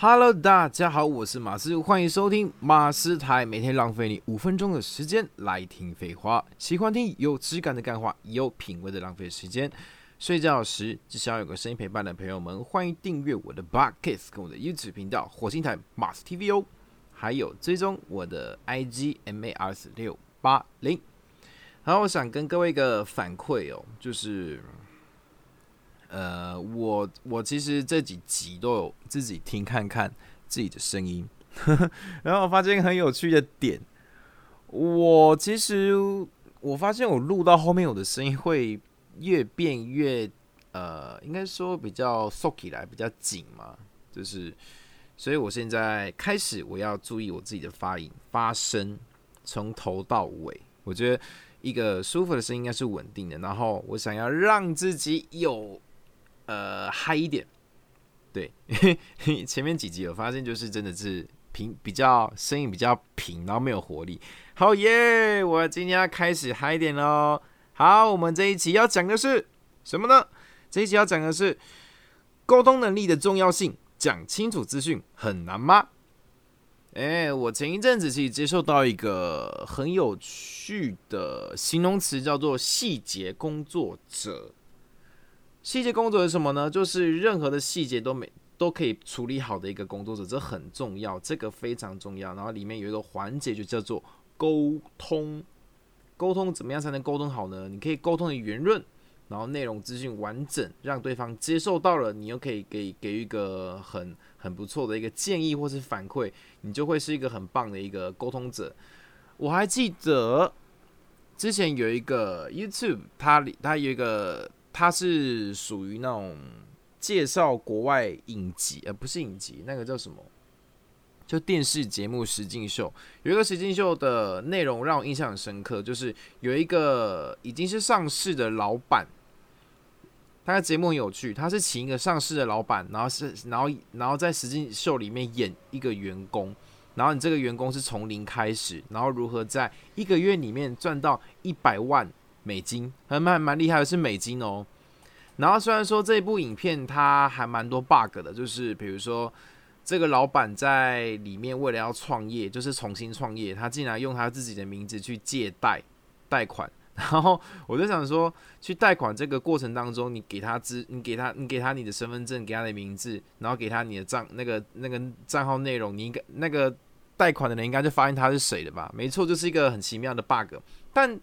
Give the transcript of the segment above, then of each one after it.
Hello，大家好，我是马斯，欢迎收听马斯台，每天浪费你五分钟的时间来听废话。喜欢听有质感的干话，有品味的浪费时间。睡觉时只想有个声音陪伴的朋友们，欢迎订阅我的 Podcast 跟我的 YouTube 频道火星台马斯 TV 哦，还有追踪我的 IG MARS 六八零。然后我想跟各位一个反馈哦，就是。呃，我我其实这几集都有自己听看看自己的声音，然后我发现很有趣的点。我其实我发现我录到后面，我的声音会越变越呃，应该说比较缩起来，比较紧嘛。就是，所以我现在开始我要注意我自己的发音、发声，从头到尾。我觉得一个舒服的声音应该是稳定的，然后我想要让自己有。呃，嗨一点，对，前面几集有发现，就是真的是平，比较声音比较平，然后没有活力。好耶，我今天要开始嗨一点喽。好，我们这一期要讲的是什么呢？这一期要讲的是沟通能力的重要性。讲清楚资讯很难吗？哎，我前一阵子其实接受到一个很有趣的形容词，叫做细节工作者。细节工作是什么呢？就是任何的细节都没都可以处理好的一个工作者，这很重要，这个非常重要。然后里面有一个环节就叫做沟通，沟通怎么样才能沟通好呢？你可以沟通的圆润，然后内容资讯完整，让对方接受到了，你又可以给给予一个很很不错的一个建议或是反馈，你就会是一个很棒的一个沟通者。我还记得之前有一个 YouTube，它里它有一个。它是属于那种介绍国外影集，而不是影集，那个叫什么？就电视节目实境秀。有一个实境秀的内容让我印象很深刻，就是有一个已经是上市的老板，他的节目很有趣。他是请一个上市的老板，然后是然后然后在实境秀里面演一个员工，然后你这个员工是从零开始，然后如何在一个月里面赚到一百万。美金还蛮蛮厉害的，是美金哦。然后虽然说这部影片它还蛮多 bug 的，就是比如说这个老板在里面为了要创业，就是重新创业，他竟然用他自己的名字去借贷贷款。然后我就想说，去贷款这个过程当中，你给他资，你给他，你给他你的身份证，给他的名字，然后给他你的账那个那个账号内容，你应该那个贷款的人应该就发现他是谁了吧？没错，就是一个很奇妙的 bug，但。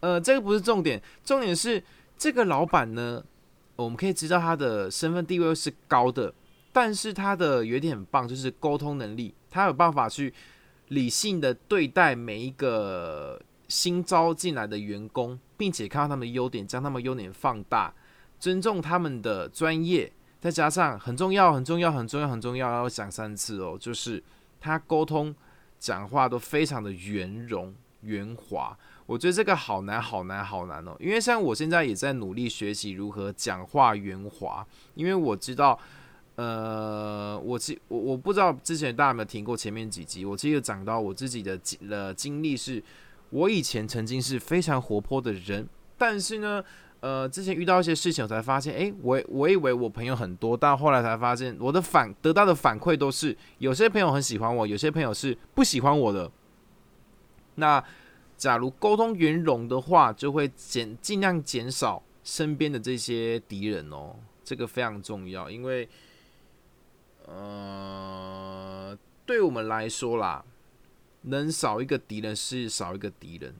呃，这个不是重点，重点是这个老板呢，我们可以知道他的身份地位是高的，但是他的有点很棒，就是沟通能力，他有办法去理性的对待每一个新招进来的员工，并且看到他们的优点，将他们优点放大，尊重他们的专业，再加上很重要、很重要、很重要、很重要，要讲三次哦，就是他沟通讲话都非常的圆融、圆滑。我觉得这个好难，好难，好难哦！因为像我现在也在努力学习如何讲话圆滑，因为我知道，呃，我其我我不知道之前大家有没有听过前面几集，我其实讲到我自己的经呃经历是，我以前曾经是非常活泼的人，但是呢，呃，之前遇到一些事情，我才发现，诶，我我以为我朋友很多，但后来才发现，我的反得到的反馈都是，有些朋友很喜欢我，有些朋友是不喜欢我的，那。假如沟通圆融的话，就会减尽量减少身边的这些敌人哦，这个非常重要，因为，呃，对我们来说啦，能少一个敌人是少一个敌人，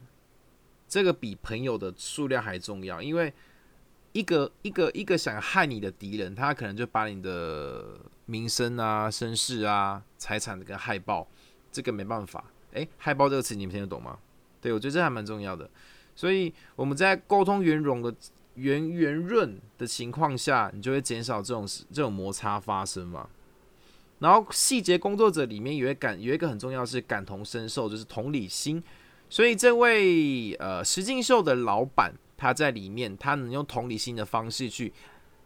这个比朋友的数量还重要，因为一个一个一个想害你的敌人，他可能就把你的名声啊、身世啊、财产给害爆，这个没办法。诶，害爆这个词你们听得懂吗？对，我觉得这还蛮重要的，所以我们在沟通圆融的圆圆润的情况下，你就会减少这种这种摩擦发生嘛。然后细节工作者里面有一感有一个很重要是感同身受，就是同理心。所以这位呃石敬秀的老板他在里面，他能用同理心的方式去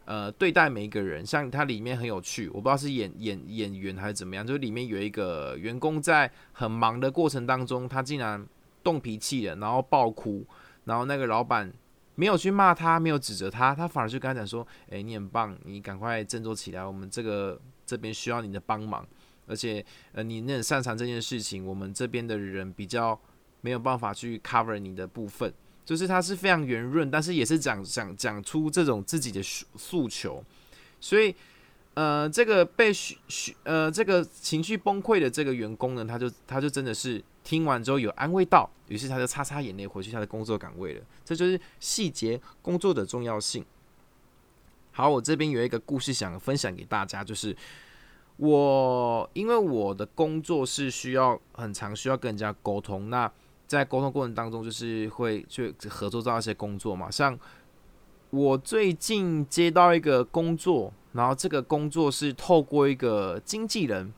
呃对待每一个人。像他里面很有趣，我不知道是演演演员还是怎么样，就是里面有一个员工在很忙的过程当中，他竟然。动脾气了，然后爆哭，然后那个老板没有去骂他，没有指责他，他反而就跟他讲说：“哎，你很棒，你赶快振作起来，我们这个这边需要你的帮忙，而且呃你很擅长这件事情，我们这边的人比较没有办法去 cover 你的部分，就是他是非常圆润，但是也是讲讲讲出这种自己的诉诉求，所以呃这个被许许呃这个情绪崩溃的这个员工呢，他就他就真的是。听完之后有安慰到，于是他就擦擦眼泪回去他的工作岗位了。这就是细节工作的重要性。好，我这边有一个故事想分享给大家，就是我因为我的工作是需要很长需要跟人家沟通，那在沟通过程当中就是会去合作到一些工作嘛。像我最近接到一个工作，然后这个工作是透过一个经纪人。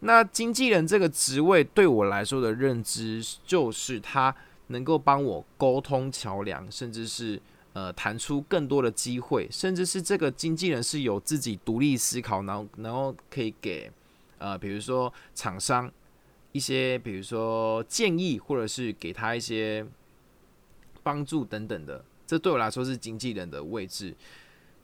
那经纪人这个职位对我来说的认知，就是他能够帮我沟通桥梁，甚至是呃谈出更多的机会，甚至是这个经纪人是有自己独立思考，然后然后可以给呃比如说厂商一些比如说建议，或者是给他一些帮助等等的，这对我来说是经纪人的位置。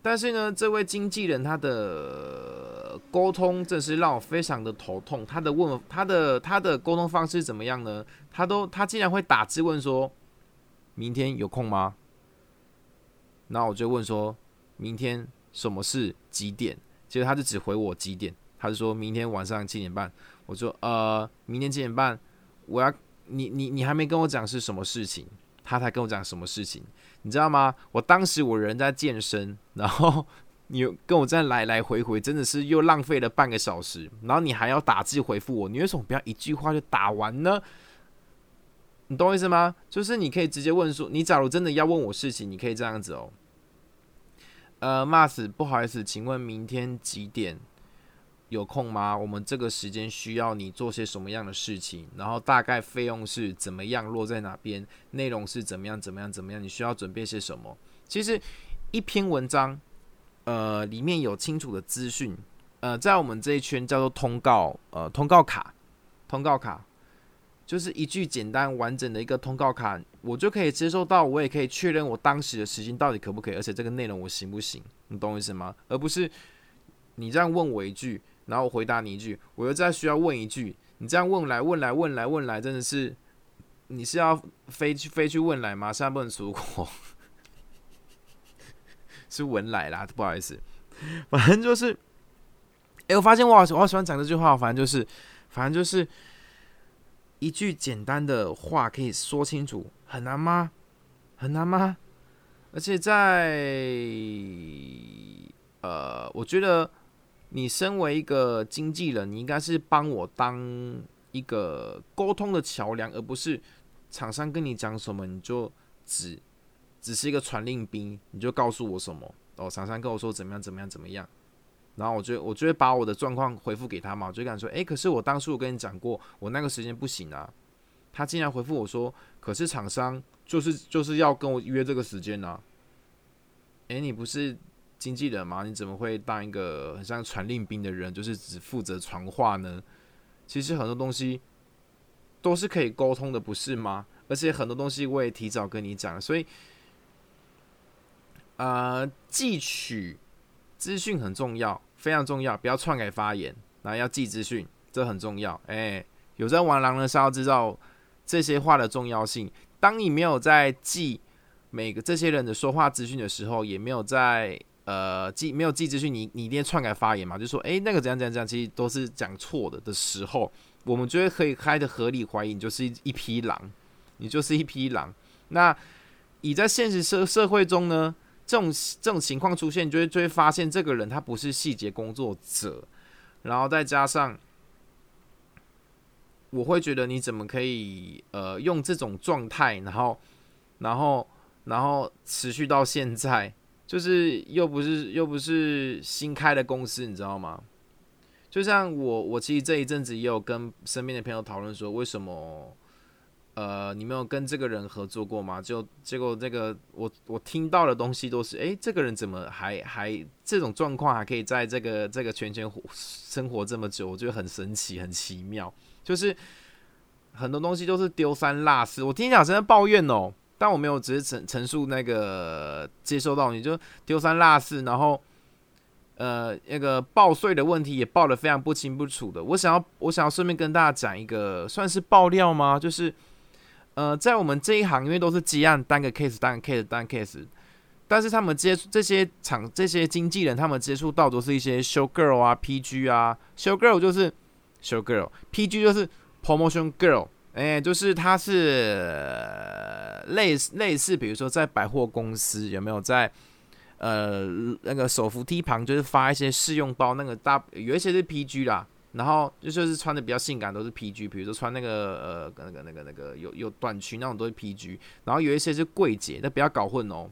但是呢，这位经纪人他的沟通真是让我非常的头痛。他的问他的他的沟通方式怎么样呢？他都他竟然会打字问说：“明天有空吗？”然后我就问说：“明天什么事？几点？”结果他就只回我几点，他就说明天晚上七点半。我说：“呃，明天七点半，我要你你你还没跟我讲是什么事情。”他才跟我讲什么事情，你知道吗？我当时我人在健身，然后你跟我这样来来回回，真的是又浪费了半个小时。然后你还要打字回复我，你为什么不要一句话就打完呢？你懂我意思吗？就是你可以直接问说，你假如真的要问我事情，你可以这样子哦。呃，Mas，不好意思，请问明天几点？有空吗？我们这个时间需要你做些什么样的事情？然后大概费用是怎么样，落在哪边？内容是怎么样？怎么样？怎么样？你需要准备些什么？其实一篇文章，呃，里面有清楚的资讯，呃，在我们这一圈叫做通告，呃，通告卡，通告卡就是一句简单完整的一个通告卡，我就可以接受到，我也可以确认我当时的时间到底可不可以，而且这个内容我行不行？你懂我意思吗？而不是你这样问我一句。然后我回答你一句，我又再需要问一句，你这样问来问来问来问来，真的是，你是要飞去飞去问来吗？现在不能出国，是文来啦，不好意思，反正就是，哎，我发现我好我好喜欢讲这句话，反正就是，反正就是一句简单的话可以说清楚，很难吗？很难吗？而且在，呃，我觉得。你身为一个经纪人，你应该是帮我当一个沟通的桥梁，而不是厂商跟你讲什么你就只只是一个传令兵，你就告诉我什么哦。厂商跟我说怎么样怎么样怎么样，然后我就我就会把我的状况回复给他嘛，我就敢说，诶，可是我当初我跟你讲过，我那个时间不行啊。他竟然回复我说，可是厂商就是就是要跟我约这个时间呢。诶，你不是？经纪人嘛，你怎么会当一个很像传令兵的人，就是只负责传话呢？其实很多东西都是可以沟通的，不是吗？而且很多东西我也提早跟你讲，所以，呃，记取资讯很重要，非常重要，不要篡改发言，然后要记资讯，这很重要。哎，有在玩狼人杀，要知道这些话的重要性。当你没有在记每个这些人的说话资讯的时候，也没有在。呃，记没有记资讯，你你一定篡改发言嘛？就说，诶，那个怎样怎样怎样，其实都是讲错的的时候，我们觉得可以开的合理怀疑，你就是一一匹狼，你就是一匹狼。那你在现实社社会中呢，这种这种情况出现，就会就会发现这个人他不是细节工作者，然后再加上，我会觉得你怎么可以呃用这种状态，然后然后然后持续到现在。就是又不是又不是新开的公司，你知道吗？就像我，我其实这一阵子也有跟身边的朋友讨论说，为什么呃你没有跟这个人合作过吗？就结果这个我我听到的东西都是，诶，这个人怎么还还这种状况还可以在这个这个圈圈生活这么久？我觉得很神奇，很奇妙。就是很多东西都是丢三落四，我听讲真的抱怨哦。但我没有只是陈陈述那个接收到，你就丢三落四，然后，呃那个报税的问题也报的非常不清不楚的。我想要我想要顺便跟大家讲一个算是爆料吗？就是呃在我们这一行，因为都是接案单个 case 单个 case 单 case。但是他们接触这些厂、这些经纪人，他们接触到都是一些 show girl 啊、PG 啊。show girl 就是 show girl，PG 就是 promotion girl。哎，就是他是类似类似，比如说在百货公司有没有在呃那个手扶梯旁，就是发一些试用包，那个大有一些是 PG 啦，然后就就是穿的比较性感都是 PG，比如说穿那个呃那个那个那个有有短裙那种都是 PG，然后有一些是柜姐，那不要搞混哦。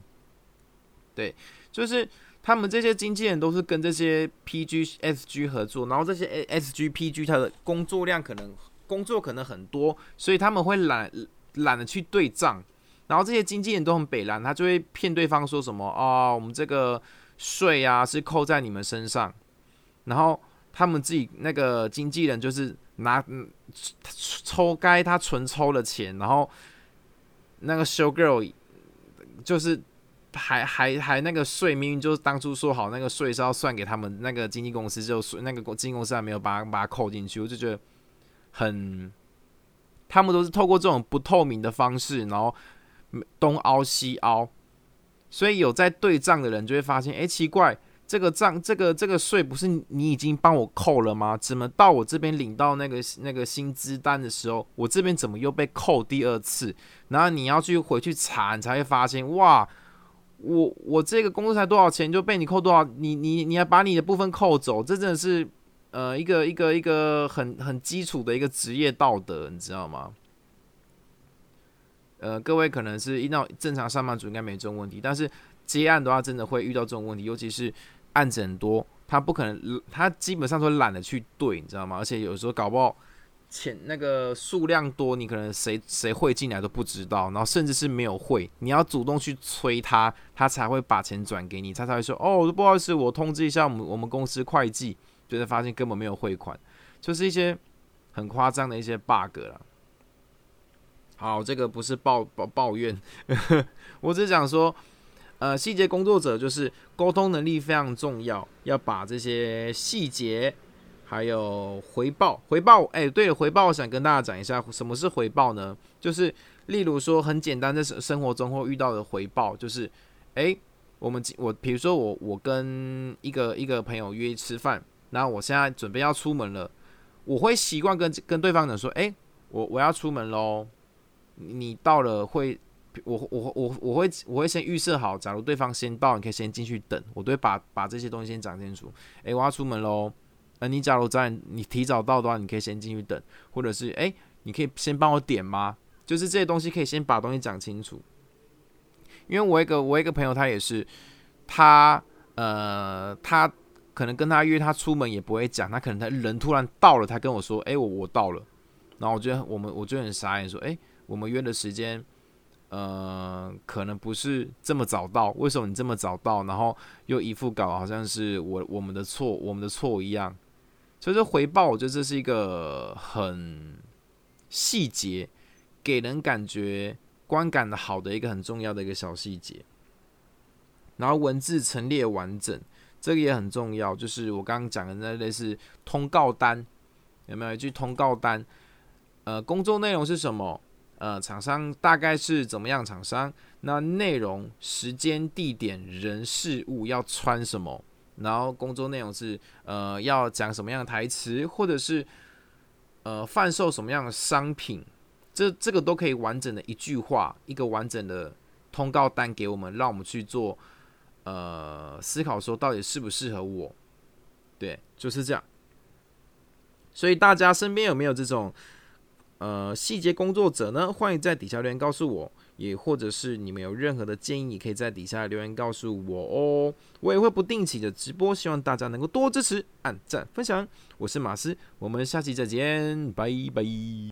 对，就是他们这些经纪人都是跟这些 PG、SG 合作，然后这些 SG、PG 他的工作量可能工作可能很多，所以他们会懒懒得去对账，然后这些经纪人都很北蓝，他就会骗对方说什么哦，我们这个税啊是扣在你们身上，然后他们自己那个经纪人就是拿抽该他纯抽的钱，然后那个 show girl 就是。还还还那个税，明明就是当初说好那个税是要算给他们那个经纪公司，就那个经纪公司还没有把把它扣进去，我就觉得很，他们都是透过这种不透明的方式，然后东凹西凹，所以有在对账的人就会发现，哎，奇怪，这个账这个这个税不是你已经帮我扣了吗？怎么到我这边领到那个那个薪资单的时候，我这边怎么又被扣第二次？然后你要去回去查，你才会发现，哇！我我这个工作才多少钱就被你扣多少？你你你还把你的部分扣走，这真的是呃一个一个一个很很基础的一个职业道德，你知道吗？呃，各位可能是遇到正常上班族应该没这种问题，但是接案的话真的会遇到这种问题，尤其是案子很多，他不可能，他基本上都懒得去对，你知道吗？而且有时候搞不好。钱那个数量多，你可能谁谁会进来都不知道，然后甚至是没有会，你要主动去催他，他才会把钱转给你，他才会说哦，不好意思，我通知一下我们我们公司会计，就是发现根本没有汇款，就是一些很夸张的一些 bug 了。好，这个不是抱抱抱怨，我只想说，呃，细节工作者就是沟通能力非常重要，要把这些细节。还有回报，回报，哎，对了，回报，我想跟大家讲一下，什么是回报呢？就是例如说，很简单，在生生活中会遇到的回报，就是，哎，我们我，比如说我，我跟一个一个朋友约吃饭，然后我现在准备要出门了，我会习惯跟跟对方讲说，哎，我我要出门喽，你到了会，我我我我会我会先预设好，假如对方先到，你可以先进去等，我都会把把这些东西先讲清楚，哎，我要出门喽。呃，你假如在你提早到的话，你可以先进去等，或者是哎，你可以先帮我点吗？就是这些东西可以先把东西讲清楚。因为我一个我一个朋友，他也是，他呃，他可能跟他约他出门也不会讲，他可能他人突然到了，他跟我说，哎，我我到了，然后我觉得我们我就很傻眼，说，哎，我们约的时间，呃，可能不是这么早到，为什么你这么早到？然后又一副搞好像是我我们的错，我们的错一样。所以说回报，我觉得这是一个很细节，给人感觉观感的好的一个很重要的一个小细节。然后文字陈列完整，这个也很重要。就是我刚刚讲的那类似通告单，有没有一句通告单？呃，工作内容是什么？呃，厂商大概是怎么样？厂商那内容、时间、地点、人、事物要穿什么？然后工作内容是，呃，要讲什么样的台词，或者是，呃，贩售什么样的商品，这这个都可以完整的一句话，一个完整的通告单给我们，让我们去做，呃，思考说到底适不适合我，对，就是这样。所以大家身边有没有这种，呃，细节工作者呢？欢迎在底下留言告诉我。也或者是你们有任何的建议，也可以在底下留言告诉我哦。我也会不定期的直播，希望大家能够多支持、按赞、分享。我是马斯，我们下期再见，拜拜。